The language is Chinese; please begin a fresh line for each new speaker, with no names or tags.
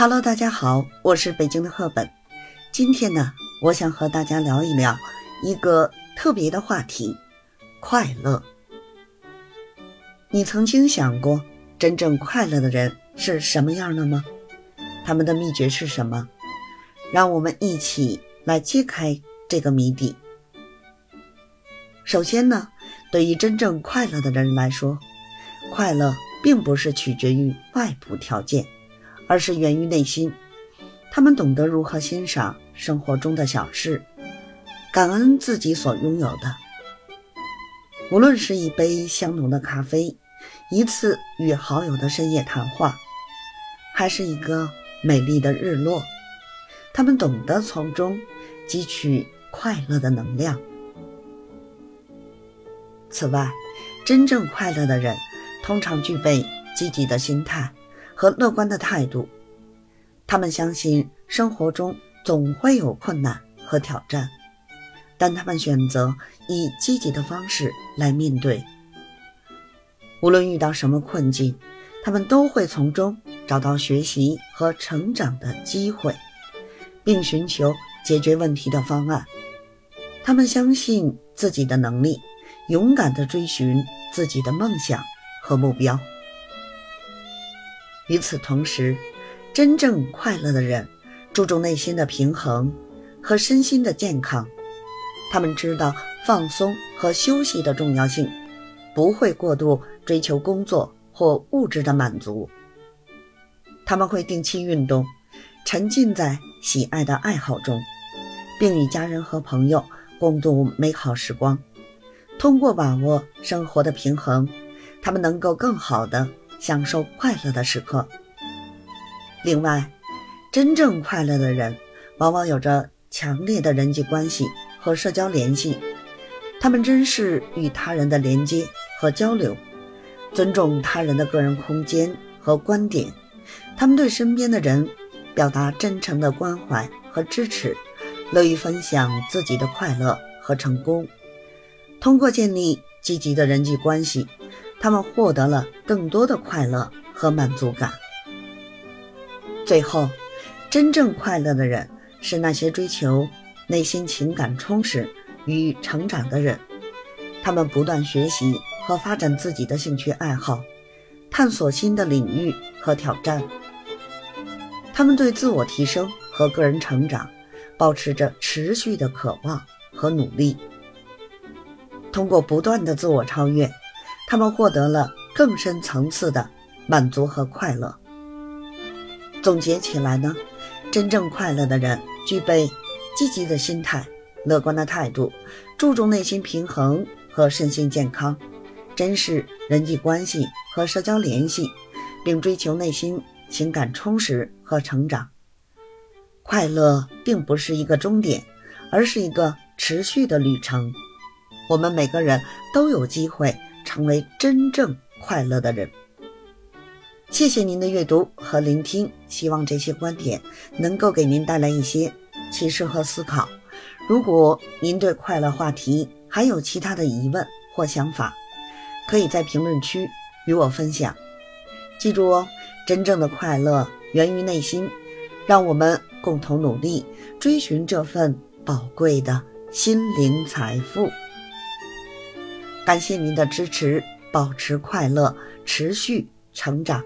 Hello，大家好，我是北京的赫本。今天呢，我想和大家聊一聊一个特别的话题——快乐。你曾经想过，真正快乐的人是什么样的吗？他们的秘诀是什么？让我们一起来揭开这个谜底。首先呢，对于真正快乐的人来说，快乐并不是取决于外部条件。而是源于内心，他们懂得如何欣赏生活中的小事，感恩自己所拥有的。无论是一杯香浓的咖啡，一次与好友的深夜谈话，还是一个美丽的日落，他们懂得从中汲取快乐的能量。此外，真正快乐的人通常具备积极的心态。和乐观的态度，他们相信生活中总会有困难和挑战，但他们选择以积极的方式来面对。无论遇到什么困境，他们都会从中找到学习和成长的机会，并寻求解决问题的方案。他们相信自己的能力，勇敢地追寻自己的梦想和目标。与此同时，真正快乐的人注重内心的平衡和身心的健康。他们知道放松和休息的重要性，不会过度追求工作或物质的满足。他们会定期运动，沉浸在喜爱的爱好中，并与家人和朋友共度美好时光。通过把握生活的平衡，他们能够更好的。享受快乐的时刻。另外，真正快乐的人往往有着强烈的人际关系和社交联系，他们珍视与他人的连接和交流，尊重他人的个人空间和观点。他们对身边的人表达真诚的关怀和支持，乐于分享自己的快乐和成功。通过建立积极的人际关系。他们获得了更多的快乐和满足感。最后，真正快乐的人是那些追求内心情感充实与成长的人。他们不断学习和发展自己的兴趣爱好，探索新的领域和挑战。他们对自我提升和个人成长保持着持续的渴望和努力。通过不断的自我超越。他们获得了更深层次的满足和快乐。总结起来呢，真正快乐的人具备积极的心态、乐观的态度，注重内心平衡和身心健康，珍视人际关系和社交联系，并追求内心情感充实和成长。快乐并不是一个终点，而是一个持续的旅程。我们每个人都有机会。成为真正快乐的人。谢谢您的阅读和聆听，希望这些观点能够给您带来一些启示和思考。如果您对快乐话题还有其他的疑问或想法，可以在评论区与我分享。记住哦，真正的快乐源于内心，让我们共同努力，追寻这份宝贵的心灵财富。感谢您的支持，保持快乐，持续成长。